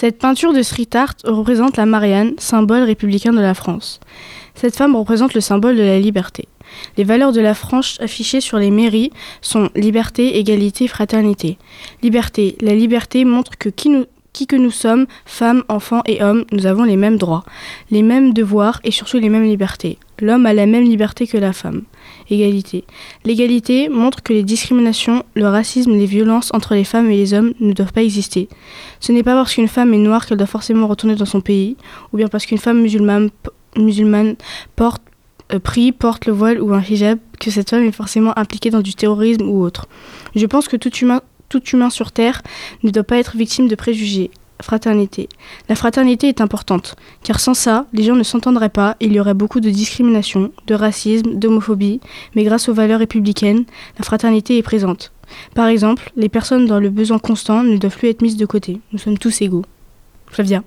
Cette peinture de street art représente la Marianne, symbole républicain de la France. Cette femme représente le symbole de la liberté. Les valeurs de la France affichées sur les mairies sont liberté, égalité, fraternité. Liberté. La liberté montre que qui, nous, qui que nous sommes, femmes, enfants et hommes, nous avons les mêmes droits, les mêmes devoirs et surtout les mêmes libertés. L'homme a la même liberté que la femme. Égalité. L'égalité montre que les discriminations, le racisme, les violences entre les femmes et les hommes ne doivent pas exister. Ce n'est pas parce qu'une femme est noire qu'elle doit forcément retourner dans son pays, ou bien parce qu'une femme musulmane, porte euh, prie, porte le voile ou un hijab, que cette femme est forcément impliquée dans du terrorisme ou autre. Je pense que tout humain, tout humain sur Terre ne doit pas être victime de préjugés. Fraternité. La fraternité est importante, car sans ça, les gens ne s'entendraient pas et il y aurait beaucoup de discrimination, de racisme, d'homophobie, mais grâce aux valeurs républicaines, la fraternité est présente. Par exemple, les personnes dans le besoin constant ne doivent plus être mises de côté. Nous sommes tous égaux. Flavia.